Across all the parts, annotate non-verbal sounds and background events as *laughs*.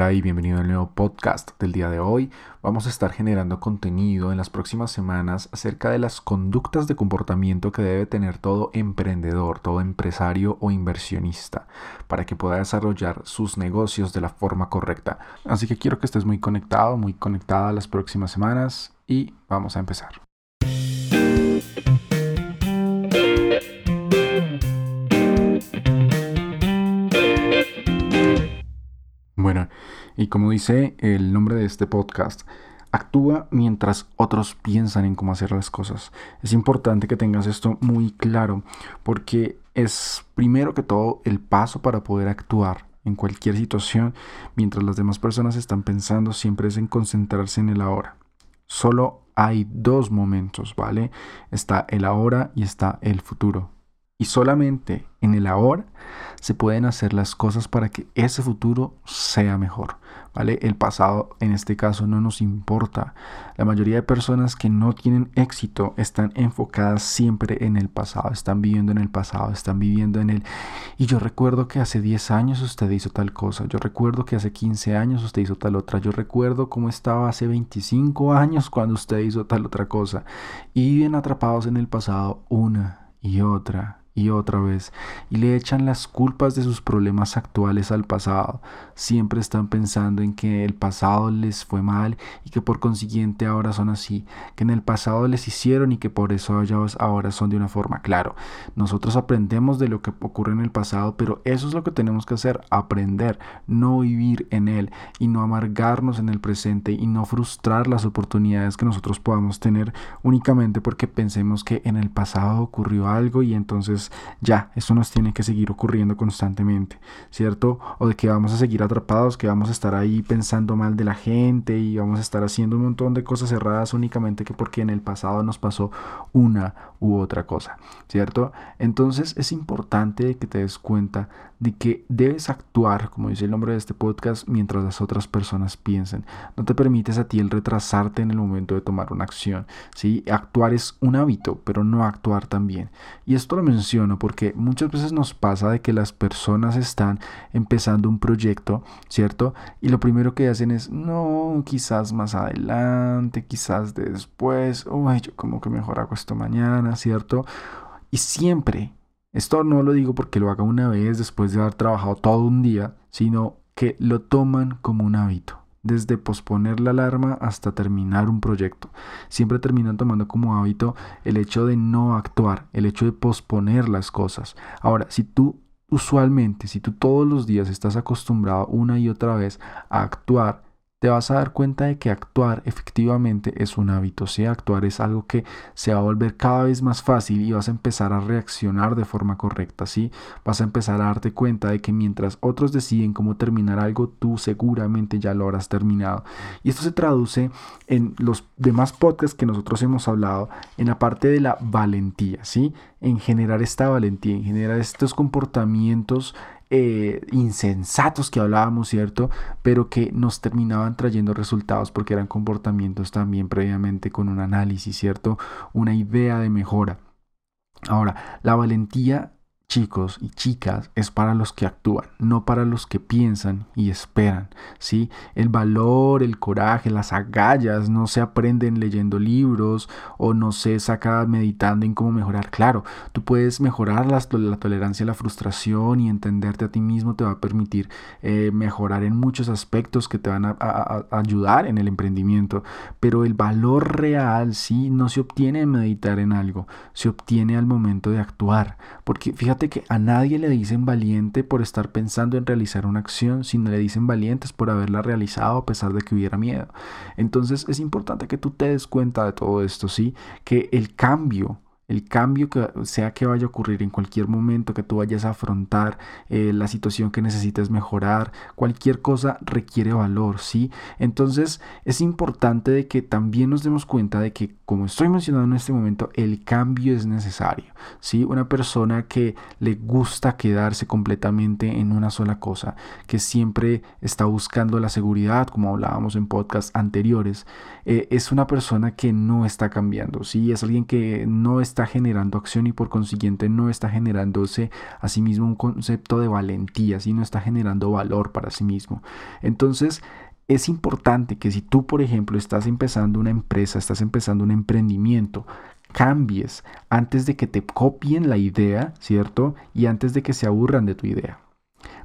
Y bienvenido al nuevo podcast del día de hoy. Vamos a estar generando contenido en las próximas semanas acerca de las conductas de comportamiento que debe tener todo emprendedor, todo empresario o inversionista para que pueda desarrollar sus negocios de la forma correcta. Así que quiero que estés muy conectado, muy conectada las próximas semanas y vamos a empezar. Bueno, y como dice el nombre de este podcast, actúa mientras otros piensan en cómo hacer las cosas. Es importante que tengas esto muy claro porque es primero que todo el paso para poder actuar en cualquier situación mientras las demás personas están pensando siempre es en concentrarse en el ahora. Solo hay dos momentos, ¿vale? Está el ahora y está el futuro. Y solamente en el ahora se pueden hacer las cosas para que ese futuro sea mejor. ¿vale? El pasado en este caso no nos importa. La mayoría de personas que no tienen éxito están enfocadas siempre en el pasado, están viviendo en el pasado, están viviendo en el... Y yo recuerdo que hace 10 años usted hizo tal cosa, yo recuerdo que hace 15 años usted hizo tal otra, yo recuerdo cómo estaba hace 25 años cuando usted hizo tal otra cosa. Y viven atrapados en el pasado una y otra y otra vez y le echan las culpas de sus problemas actuales al pasado. Siempre están pensando en que el pasado les fue mal y que por consiguiente ahora son así, que en el pasado les hicieron y que por eso ahora son de una forma. Claro, nosotros aprendemos de lo que ocurre en el pasado, pero eso es lo que tenemos que hacer, aprender, no vivir en él y no amargarnos en el presente y no frustrar las oportunidades que nosotros podamos tener únicamente porque pensemos que en el pasado ocurrió algo y entonces ya, esto nos tiene que seguir ocurriendo constantemente, ¿cierto? O de que vamos a seguir atrapados, que vamos a estar ahí pensando mal de la gente y vamos a estar haciendo un montón de cosas erradas únicamente que porque en el pasado nos pasó una u otra cosa, ¿cierto? Entonces es importante que te des cuenta de que debes actuar, como dice el nombre de este podcast, mientras las otras personas piensen. No te permites a ti el retrasarte en el momento de tomar una acción, ¿sí? Actuar es un hábito, pero no actuar también. Y esto lo menciono porque muchas veces nos pasa de que las personas están empezando un proyecto, ¿cierto? Y lo primero que hacen es, no, quizás más adelante, quizás después, uy, yo como que mejor hago esto mañana, ¿cierto? Y siempre, esto no lo digo porque lo haga una vez después de haber trabajado todo un día, sino que lo toman como un hábito desde posponer la alarma hasta terminar un proyecto. Siempre terminan tomando como hábito el hecho de no actuar, el hecho de posponer las cosas. Ahora, si tú usualmente, si tú todos los días estás acostumbrado una y otra vez a actuar te vas a dar cuenta de que actuar efectivamente es un hábito, ¿sí? Actuar es algo que se va a volver cada vez más fácil y vas a empezar a reaccionar de forma correcta, ¿sí? Vas a empezar a darte cuenta de que mientras otros deciden cómo terminar algo, tú seguramente ya lo habrás terminado. Y esto se traduce en los demás podcasts que nosotros hemos hablado en la parte de la valentía, ¿sí? En generar esta valentía, en generar estos comportamientos eh, insensatos que hablábamos, ¿cierto? Pero que nos terminaban trayendo resultados porque eran comportamientos también previamente con un análisis, ¿cierto? Una idea de mejora. Ahora, la valentía chicos y chicas, es para los que actúan, no para los que piensan y esperan, ¿sí? El valor, el coraje, las agallas no se aprenden leyendo libros o no se saca meditando en cómo mejorar. Claro, tú puedes mejorar la, tolerancia a la frustración y entenderte a ti mismo te va a permitir eh, mejorar en muchos aspectos que te van a, ayudar en el emprendimiento, pero el valor real, sí, no se obtiene en meditar en algo, se obtiene al momento de actuar, porque fíjate que a nadie le dicen valiente por estar pensando en realizar una acción, sino le dicen valientes por haberla realizado a pesar de que hubiera miedo. Entonces es importante que tú te des cuenta de todo esto, ¿sí? Que el cambio el cambio que sea que vaya a ocurrir en cualquier momento que tú vayas a afrontar, eh, la situación que necesites mejorar, cualquier cosa requiere valor, ¿sí? Entonces es importante de que también nos demos cuenta de que, como estoy mencionando en este momento, el cambio es necesario, ¿sí? Una persona que le gusta quedarse completamente en una sola cosa, que siempre está buscando la seguridad, como hablábamos en podcasts anteriores, eh, es una persona que no está cambiando, ¿sí? Es alguien que no está generando acción y por consiguiente no está generándose a sí mismo un concepto de valentía, sino está generando valor para sí mismo. Entonces, es importante que si tú, por ejemplo, estás empezando una empresa, estás empezando un emprendimiento, cambies antes de que te copien la idea, ¿cierto? Y antes de que se aburran de tu idea.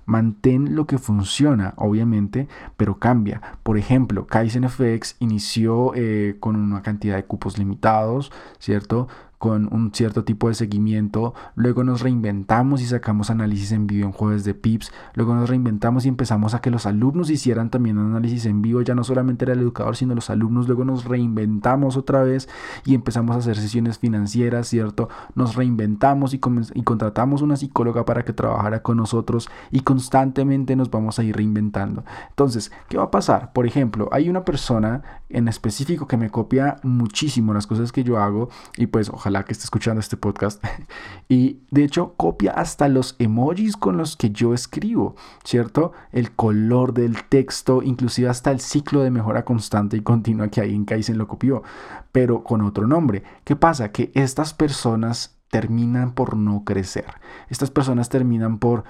Mantén lo que funciona, obviamente, pero cambia. Por ejemplo, Kaizen FX inició eh, con una cantidad de cupos limitados, ¿cierto? Con un cierto tipo de seguimiento, luego nos reinventamos y sacamos análisis en vivo en jueves de PIPS, luego nos reinventamos y empezamos a que los alumnos hicieran también análisis en vivo, ya no solamente era el educador, sino los alumnos, luego nos reinventamos otra vez y empezamos a hacer sesiones financieras, ¿cierto? Nos reinventamos y, y contratamos una psicóloga para que trabajara con nosotros y constantemente nos vamos a ir reinventando. Entonces, ¿qué va a pasar? Por ejemplo, hay una persona en específico que me copia muchísimo las cosas que yo hago y pues ojalá que esté escuchando este podcast. *laughs* y de hecho copia hasta los emojis con los que yo escribo, ¿cierto? El color del texto, inclusive hasta el ciclo de mejora constante y continua que ahí en Kaizen lo copió, pero con otro nombre. ¿Qué pasa? Que estas personas terminan por no crecer. Estas personas terminan por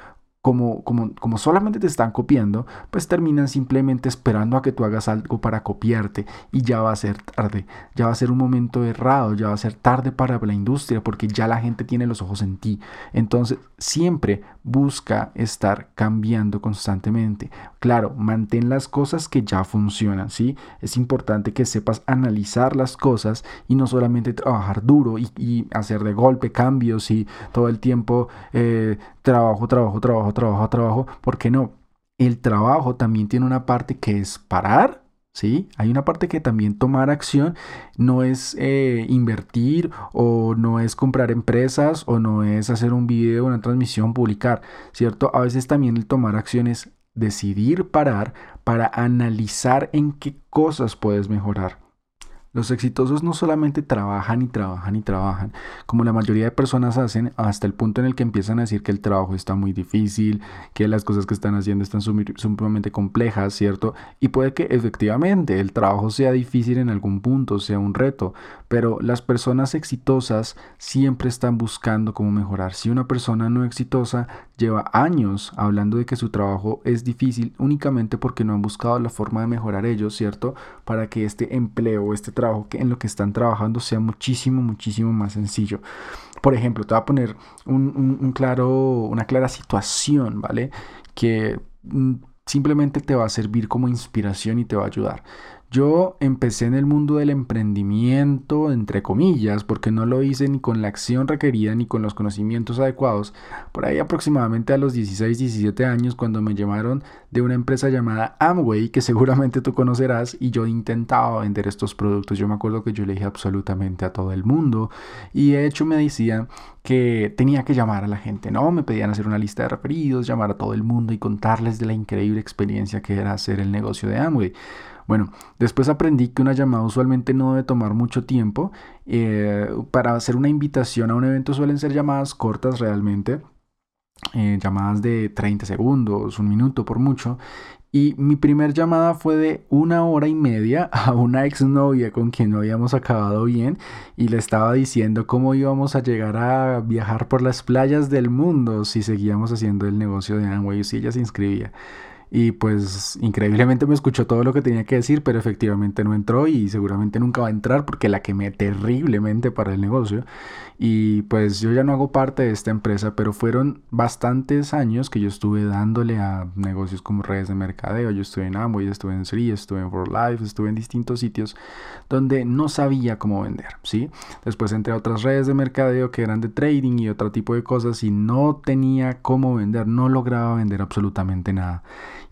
como, como, solamente te están copiando, pues terminan simplemente esperando a que tú hagas algo para copiarte y ya va a ser tarde, ya va a ser un momento errado, ya va a ser tarde para la industria porque ya la gente tiene los ojos en ti. Entonces, siempre busca estar cambiando constantemente. Claro, mantén las cosas que ya funcionan, ¿sí? Es importante que sepas analizar las cosas y no solamente trabajar duro y, hacer de golpe cambios y todo el tiempo eh, trabajo, trabajo, trabajo, trabajo, trabajo, ¿por qué no? El trabajo también tiene una parte que es parar, ¿sí? Hay una parte que también tomar acción no es eh, invertir o no es comprar empresas o no es hacer un video, una transmisión, publicar, ¿cierto? A veces también el tomar acción es decidir parar para analizar en qué cosas puedes mejorar. Los exitosos no solamente trabajan y trabajan y trabajan, como la mayoría de personas hacen, hasta el punto en el que empiezan a decir que el trabajo está muy difícil, que las cosas que están haciendo están sumamente complejas, ¿cierto? Y puede que efectivamente el trabajo sea difícil en algún punto, sea un reto, pero las personas exitosas siempre están buscando cómo mejorar. Si una persona no exitosa lleva años hablando de que su trabajo es difícil únicamente porque no han buscado la forma de mejorar ellos, ¿cierto? Para que este empleo, este trabajo, en lo que están trabajando sea muchísimo, muchísimo más sencillo. Por ejemplo, te voy a poner un, claro, una clara situación, ¿vale? Que mm, simplemente te va a servir como inspiración y te va a ayudar. Yo empecé en el mundo del emprendimiento, entre comillas, porque no lo hice ni con la acción requerida ni con los conocimientos adecuados, por ahí aproximadamente a los 16, 17 años, cuando me llamaron de una empresa llamada Amway, que seguramente tú conocerás, y yo intentaba vender estos productos. Yo me acuerdo que yo le dije absolutamente a todo el mundo, y de hecho me decían que tenía que llamar a la gente, ¿no? Me pedían hacer una lista de referidos, llamar a todo el mundo y contarles de la increíble experiencia que era hacer el negocio de Amway. Bueno, después aprendí que una llamada usualmente no debe tomar mucho tiempo. Eh, para hacer una invitación a un evento suelen ser llamadas cortas realmente. Eh, llamadas de 30 segundos, un minuto por mucho. Y mi primer llamada fue de una hora y media *laughs* a una exnovia con quien no habíamos acabado bien y le estaba diciendo cómo íbamos a llegar a viajar por las playas del mundo si seguíamos haciendo el negocio de Amway si ella se inscribía. Y pues increíblemente me escuchó todo lo que tenía que decir, pero efectivamente no entró y seguramente nunca va a entrar porque la quemé terriblemente para el negocio. Y pues yo ya no hago parte de esta empresa, pero fueron bastantes años que yo estuve dándole a negocios como redes de mercadeo. Yo estuve en Amway, estuve en Sri, estuve en For Life, estuve en distintos sitios donde no sabía cómo vender, ¿sí? Después entré a otras redes de mercadeo que eran de trading y otro tipo de cosas y no tenía cómo vender, no lograba vender absolutamente nada.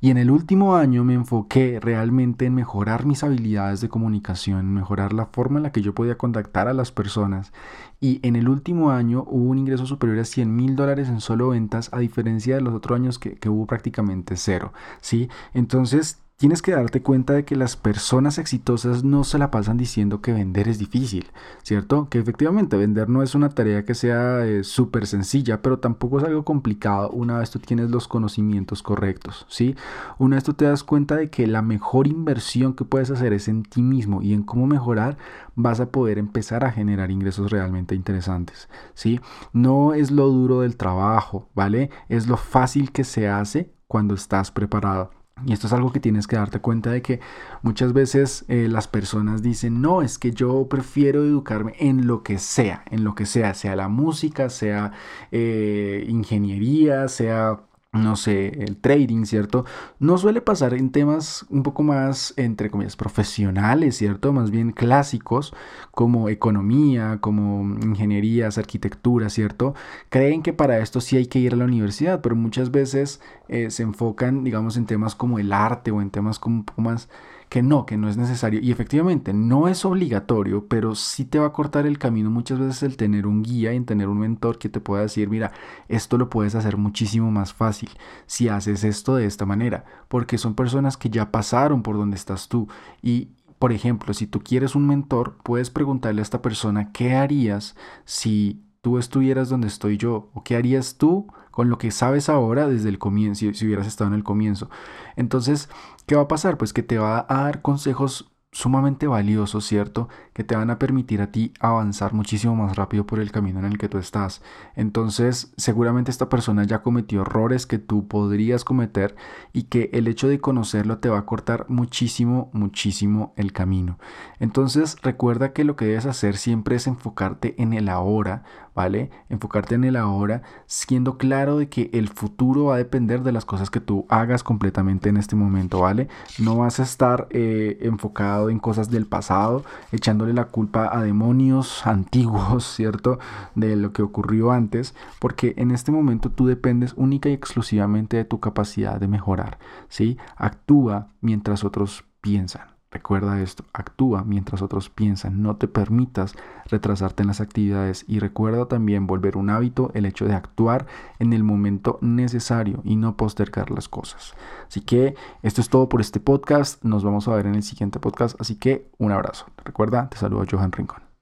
Y en el último año me enfoqué realmente en mejorar mis habilidades de comunicación, mejorar la forma en la que yo podía contactar a las personas. Y en el último año hubo un ingreso superior a 100 mil dólares en solo ventas, a diferencia de los otros años que, que hubo prácticamente cero. ¿sí? Entonces tienes que darte cuenta de que las personas exitosas no se la pasan diciendo que vender es difícil, ¿cierto? Que efectivamente vender no es una tarea que sea eh, súper sencilla, pero tampoco es algo complicado una vez tú tienes los conocimientos correctos, ¿sí? Una vez tú te das cuenta de que la mejor inversión que puedes hacer es en ti mismo y en cómo mejorar, vas a poder empezar a generar ingresos realmente interesantes, ¿sí? No es lo duro del trabajo, ¿vale? Es lo fácil que se hace cuando estás preparado. Y esto es algo que tienes que darte cuenta de que muchas veces eh, las personas dicen, no, es que yo prefiero educarme en lo que sea, en lo que sea, sea la música, sea eh, ingeniería, sea no sé, el trading, ¿cierto? No suele pasar en temas un poco más, entre comillas, profesionales, ¿cierto? Más bien clásicos, como economía, como ingenierías, arquitectura, ¿cierto? Creen que para esto sí hay que ir a la universidad, pero muchas veces eh, se enfocan, digamos, en temas como el arte o en temas como un poco más que no, que no es necesario. Y efectivamente, no es obligatorio, pero sí te va a cortar el camino muchas veces el tener un guía y en tener un mentor que te pueda decir, mira, esto lo puedes hacer muchísimo más fácil si haces esto de esta manera, porque son personas que ya pasaron por donde estás tú. Y, por ejemplo, si tú quieres un mentor, puedes preguntarle a esta persona, ¿qué harías si tú estuvieras donde estoy yo? ¿O qué harías tú con lo que sabes ahora desde el comienzo, si, hubieras estado en el comienzo? Entonces, ¿qué va a pasar? Pues que te va a dar consejos sumamente valiosos, ¿cierto? Que te van a permitir a ti avanzar muchísimo más rápido por el camino en el que tú estás. Entonces, seguramente esta persona ya cometió errores que tú podrías cometer y que el hecho de conocerlo te va a cortar muchísimo, muchísimo el camino. Entonces, recuerda que lo que debes hacer siempre es enfocarte en el ahora, ¿vale? Enfocarte en el ahora, siendo claro de que el futuro va a depender de las cosas que tú hagas completamente en este momento, ¿vale? No vas a estar eh, enfocado en cosas del pasado, echándole la culpa a demonios *laughs* antiguos, ¿cierto? De lo que ocurrió antes, porque en este momento tú dependes única y exclusivamente de tu capacidad de mejorar, ¿sí? Actúa mientras otros piensan. Recuerda esto, actúa mientras otros piensan, no te permitas retrasarte en las actividades y recuerda también volver un hábito el hecho de actuar en el momento necesario y no postergar las cosas. Así que esto es todo por este podcast, nos vamos a ver en el siguiente podcast, así que un abrazo. Recuerda, te saludo Johan Rincón.